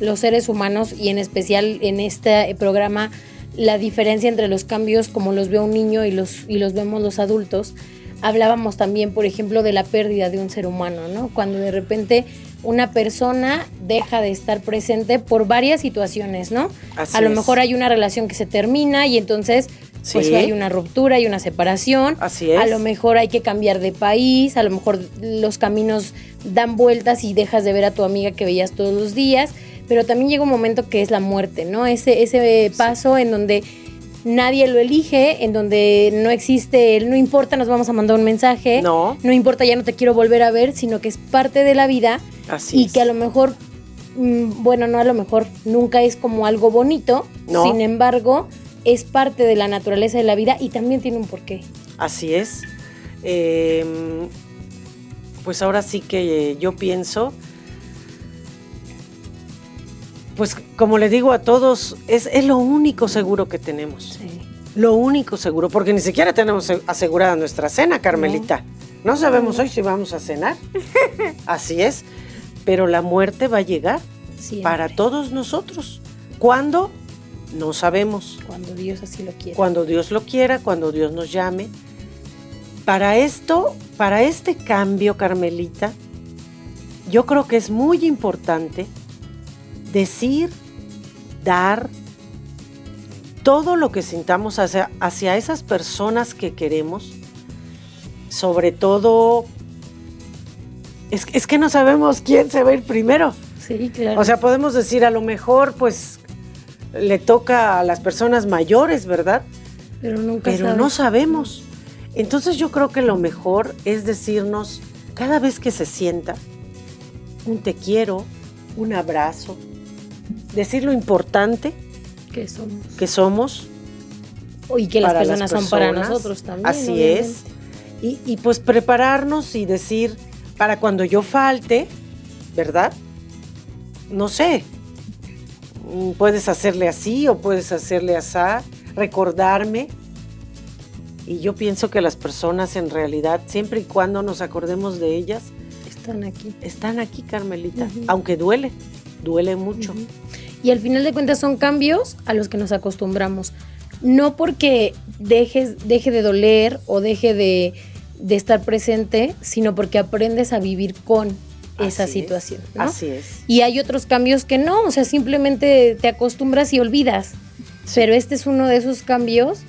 los seres humanos y en especial en este programa la diferencia entre los cambios como los ve un niño y los, y los vemos los adultos, hablábamos también, por ejemplo, de la pérdida de un ser humano, ¿no? Cuando de repente una persona deja de estar presente por varias situaciones, ¿no? Así a lo es. mejor hay una relación que se termina y entonces pues Sí. hay una ruptura, hay una separación. Así es. A lo mejor hay que cambiar de país, a lo mejor los caminos dan vueltas y dejas de ver a tu amiga que veías todos los días, pero también llega un momento que es la muerte, ¿no? Ese, ese paso en donde nadie lo elige, en donde no existe, el no importa, nos vamos a mandar un mensaje, No, no importa, ya no te quiero volver a ver, sino que es parte de la vida así y es. que a lo mejor, mm, bueno, no a lo mejor, nunca es como algo bonito, No. sin embargo, es parte de la naturaleza de la vida y también tiene un porqué. Así es. Eh, pues ahora sí que yo pienso, pues como le digo a todos, es, es lo único seguro que tenemos. Lo único seguro, porque ni siquiera tenemos asegurada nuestra cena, Carmelita. No, sabemos hoy si vamos a cenar. Así es. Pero la muerte va a llegar Siempre, para todos nosotros. ¿Cuándo? No sabemos. Cuando Dios así lo quiere. Cuando Dios lo quiera, cuando Dios nos llame. Para esto, para este cambio, Carmelita, yo creo que es muy importante decir, dar todo lo que sintamos hacia, hacia esas personas que queremos, sobre todo, es, es que no sabemos quién se va a ir primero. Sí, claro. O sea, podemos decir, a lo mejor, pues, le toca a las personas mayores, ¿verdad? pero nunca Pero no sabemos. Entonces yo creo que lo mejor es decirnos, cada vez que se sienta, un te quiero, un abrazo, decir lo importante que somos. que somos, Y que las personas, son para nosotros también. así obviamente. es, y, y pues prepararnos y decir, para cuando yo falte, ¿verdad? No sé, mm, puedes hacerle así o puedes hacerle así, recordarme. Y yo pienso que las personas en realidad, siempre y cuando nos acordemos de ellas, Están aquí. están aquí, Carmelita. Aunque duele, duele mucho. Ujú. Y al final de cuentas son cambios a los que nos acostumbramos. No porque dejes, deje de doler o deje de, de estar presente, sino porque aprendes a vivir con esa Así es, situación. ¿no? Así es. Y hay otros cambios que no, o sea, simplemente te acostumbras y olvidas. Pero este es uno de esos cambios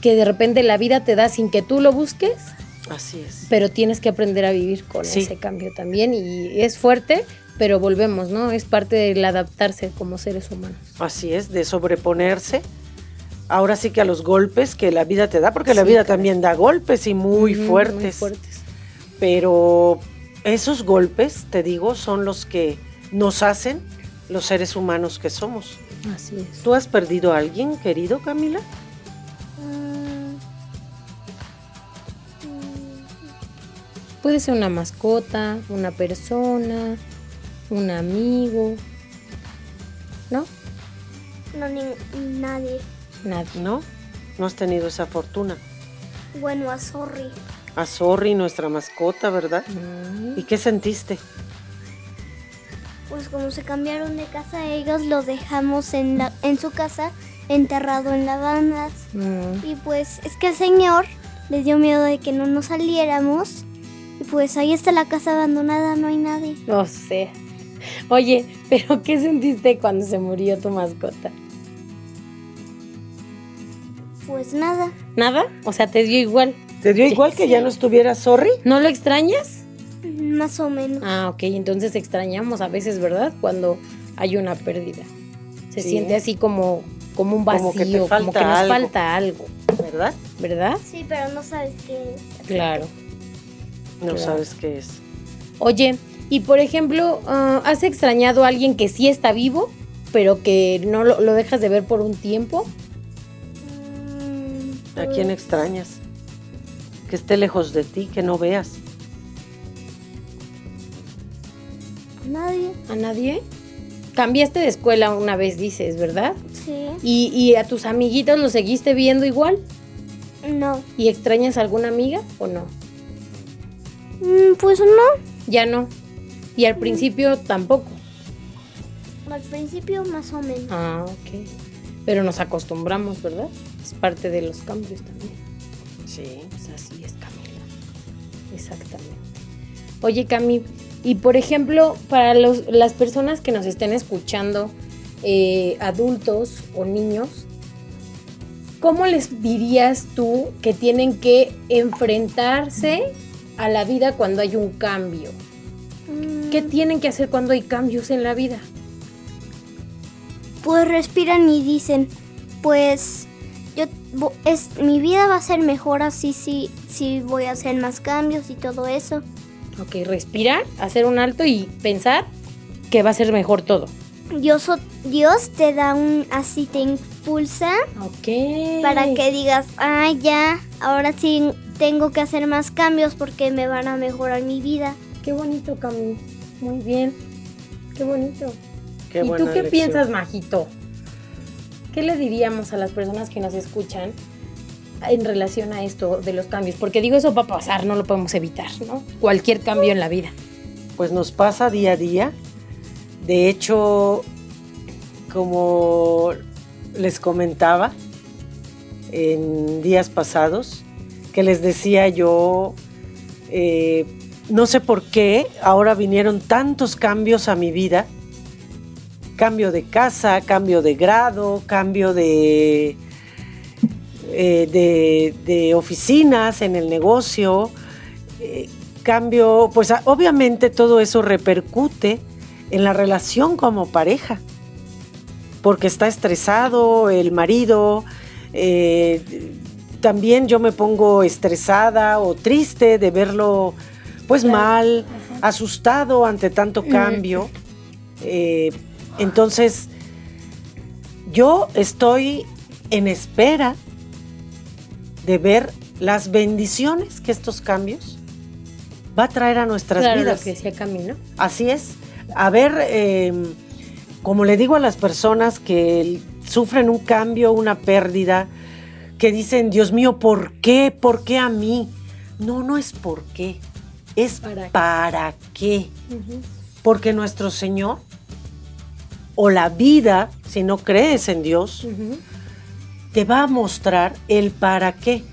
que de repente la vida te da sin que tú lo busques, Así es. pero tienes que aprender a vivir con Sí. ese cambio también. Y es fuerte, pero volvemos, ¿no? Es parte del adaptarse como seres humanos. Así es, de sobreponerse. Ahora sí que a los golpes que la vida te da, porque la vida también da golpes y muy fuertes. Muy fuertes. Pero esos golpes, te digo, son los que nos hacen los seres humanos que somos. Así es. ¿Tú has perdido a alguien querido, Camila? Mm, Puede ser una mascota, una persona, un amigo. ¿No? no, ni, nadie. Nadie. ¿No? No has tenido esa fortuna. Bueno, a Sorry. A Sorry, nuestra mascota, ¿verdad? Mm, ¿Y qué sentiste? Pues como se cambiaron de casa, ellos lo dejamos en, la, en su casa, enterrado en lavandas. mm. Y pues es que el señor les dio miedo de que no nos saliéramos. Y pues ahí está la casa abandonada, no hay nadie. No sé. Oye, pero ¿qué sentiste cuando se murió tu mascota? Pues nada. ¿Nada? O sea, te dio igual. ¿Te dio igual que ya no estuviera Sorry? ¿No lo extrañas? Más o menos. Ah, ok. Entonces extrañamos a veces, ¿verdad? Cuando hay una pérdida. Se Sí. siente así como, como un vacío, Como que te como que falta nos algo. falta algo. ¿Verdad? ¿verdad? Sí, pero no sabes qué es. Claro. No Claro. sabes qué es. Oye, y por ejemplo, ah, ¿has extrañado a alguien que sí está vivo, pero que no lo, lo dejas de ver por un tiempo? ¿A quién extrañas? Que esté lejos de ti, que no veas. Nadie. ¿A nadie? Cambiaste de escuela una vez, dices, ¿verdad? Sí. ¿Y, y a tus amiguitos los seguiste viendo igual? No. ¿Y extrañas a alguna amiga o no? Mm, pues no. Ya no. Y al principio tampoco. Al principio más o menos. Ah, ok. Pero nos acostumbramos, ¿verdad? Es parte de los cambios también. Sí. Pues así es, Camila. Exactamente. Oye, Cami, y por ejemplo, para los, las personas que nos estén escuchando, eh, adultos o niños, ¿cómo les dirías tú que tienen que enfrentarse a la vida cuando hay un cambio? ¿Qué tienen que hacer cuando hay cambios en la vida? Pues respiran y dicen, pues yo es mi vida va a ser mejor así si si voy a hacer más cambios y todo eso. Ok, respirar, hacer un alto y pensar que va a ser mejor todo. Dios Dios te da un así te impulsa Ok. para que digas, ah, ya, ahora sí tengo que hacer más cambios porque me van a mejorar mi vida. Qué bonito, Cami. Muy bien. Qué bonito. Qué ¿Y tú qué piensas, Majito? ¿Qué le diríamos a las personas que nos escuchan en relación a esto de los cambios? Porque digo, eso va a pasar, no lo podemos evitar, ¿no? Cualquier cambio en la vida. Pues nos pasa día a día. De hecho, como les comentaba en días pasados, que les decía yo, eh, no sé por qué, ahora vinieron tantos cambios a mi vida. Cambio de casa, cambio de grado, cambio de, eh, de, oficinas en el negocio, eh, cambio, pues a- obviamente todo eso repercute en la relación como pareja, porque está estresado el marido, eh, también yo me pongo estresada o triste de verlo pues Claro. mal, asustado ante tanto Mm. cambio. Eh, entonces, yo estoy en espera de ver las bendiciones que estos cambios va a traer a nuestras claro, vidas. lo que decía Camino. Así es. A ver, eh, como le digo a las personas que sufren un cambio, una pérdida, que dicen, Dios mío, ¿por qué? ¿Por qué a mí? No, no es por qué, es ¿Para para, qué? qué. Porque nuestro Señor, o la vida, si no crees en Dios, te va a mostrar el para qué.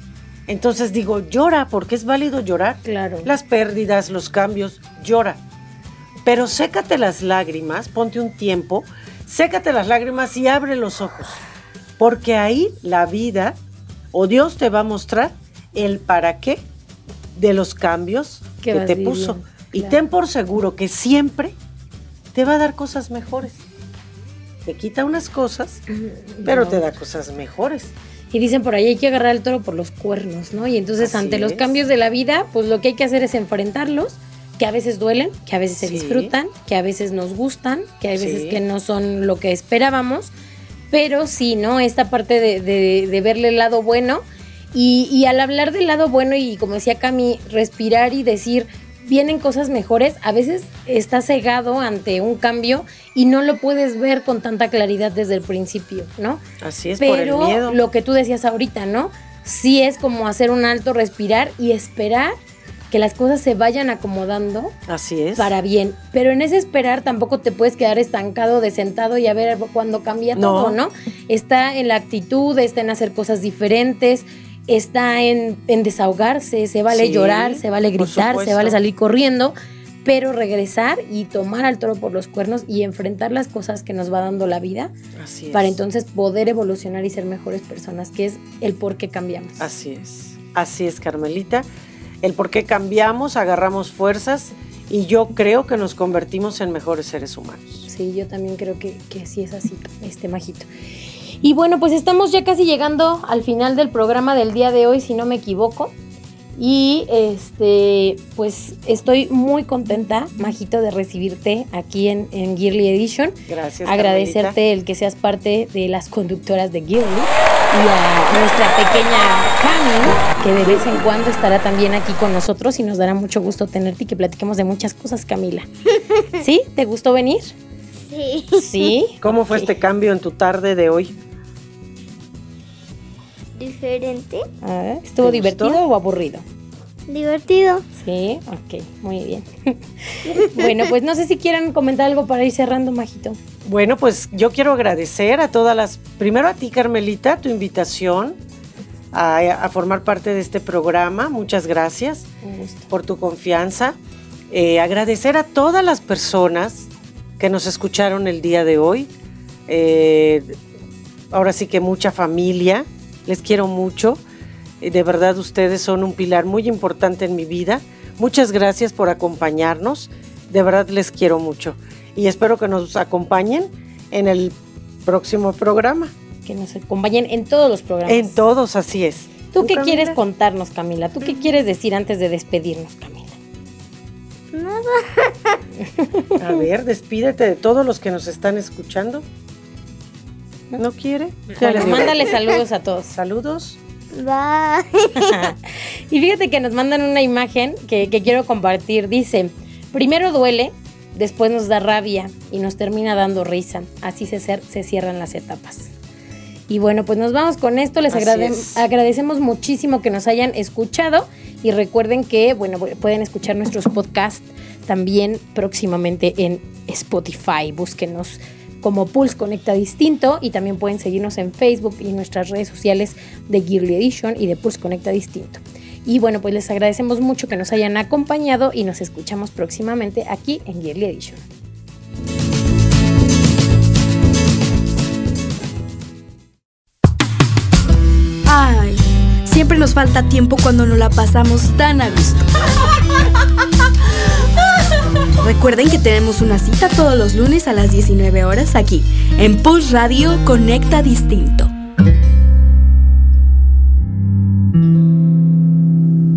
Entonces digo, llora, porque es válido llorar Claro. las pérdidas, los cambios, llora. Pero sécate las lágrimas, ponte un tiempo, sécate las lágrimas y abre los ojos. Porque ahí la vida o Dios te va a mostrar el para qué de los cambios Que te viviendo, puso. Y ten por seguro que siempre te va a dar cosas mejores. Te quita unas cosas, pero No. te da cosas mejores. Y dicen por ahí hay que agarrar el toro por los cuernos, ¿no? Y entonces Así ante los cambios de la vida, pues lo que hay que hacer es enfrentarlos, que a veces duelen, que a veces se disfrutan, que a veces nos gustan, que hay veces Sí. que no son lo que esperábamos, pero sí, ¿no? Esta parte de, de- de verle el lado bueno. Y, y al hablar del lado bueno y como decía Cami, respirar y decir, vienen cosas mejores, a veces estás cegado ante un cambio y no lo puedes ver con tanta claridad desde el principio, ¿no? Así es por el Pero miedo. lo que tú decías ahorita, ¿no? Sí es como hacer un alto, respirar y esperar que las cosas se vayan acomodando Así es. para bien. Pero en ese esperar tampoco te puedes quedar estancado de sentado y a ver cuándo cambia No. todo, ¿no? Está en la actitud, está en hacer cosas diferentes, está en, en desahogarse, se vale Sí, llorar, se vale gritar, se vale salir corriendo, pero regresar y tomar al toro por los cuernos y enfrentar las cosas que nos va dando la vida Así es. para entonces poder evolucionar y ser mejores personas, que es el por qué cambiamos. Así es, así es, Carmelita. El por qué cambiamos, agarramos fuerzas y yo creo que nos convertimos en mejores seres humanos. Sí, yo también creo que, que sí es así, este majito. Y bueno, pues estamos ya casi llegando al final del programa del día de hoy, si no me equivoco. Y este, pues estoy muy contenta, Majito, de recibirte aquí en, en Gearly Edition. Gracias. Agradecerte Carmelita. el que seas parte de las conductoras de Gearly y a nuestra pequeña Cami, que de vez en cuando estará también aquí con nosotros y nos dará mucho gusto tenerte y que platiquemos de muchas cosas, Camila. ¿Sí? ¿Te gustó venir? Sí. Sí. ¿Cómo fue este cambio en tu tarde de hoy? Diferente. A ver, ¿Estuvo divertido o aburrido? Divertido. Sí, ok, muy bien. bueno, pues no sé si quieran comentar algo para ir cerrando, Majito. Bueno, pues yo quiero agradecer a todas las, primero a ti Carmelita, tu invitación a, a formar parte de este programa. Muchas gracias por tu confianza. Eh, agradecer a todas las personas que nos escucharon el día de hoy. Eh, ahora sí que mucha familia, les quiero mucho. Eh, de verdad ustedes son un pilar muy importante en mi vida. Muchas gracias por acompañarnos. De verdad les quiero mucho. Y espero que nos acompañen en el próximo programa. Que nos acompañen en todos los programas. En todos, así es. ¿Tú qué Camila? quieres contarnos, Camila? ¿Tú qué quieres decir antes de despedirnos, Camila? Nada. A ver, despídete de todos los que nos están escuchando. ¿No quiere? Bueno, digo. mándale saludos a todos. Saludos. Bye. y fíjate que nos mandan una imagen que, que quiero compartir. Dice, primero duele, después nos da rabia y nos termina dando risa. Así se, se cierran las etapas. Y bueno, pues nos vamos con esto. Les Así agrade- es. agradecemos muchísimo que nos hayan escuchado y recuerden que, bueno, pueden escuchar nuestros podcasts también próximamente en Spotify. Búsquenos como Pulse Conecta Distinto y también pueden seguirnos en Facebook y en nuestras redes sociales de Gearly Edition y de Pulse Conecta Distinto. Y bueno, pues les agradecemos mucho que nos hayan acompañado y nos escuchamos próximamente aquí en Gearly Edition. Ay, siempre nos falta tiempo cuando nos la pasamos tan a gusto. Recuerden que tenemos una cita todos los lunes a las 19 horas aquí, en Pulse Radio Conecta Distinto.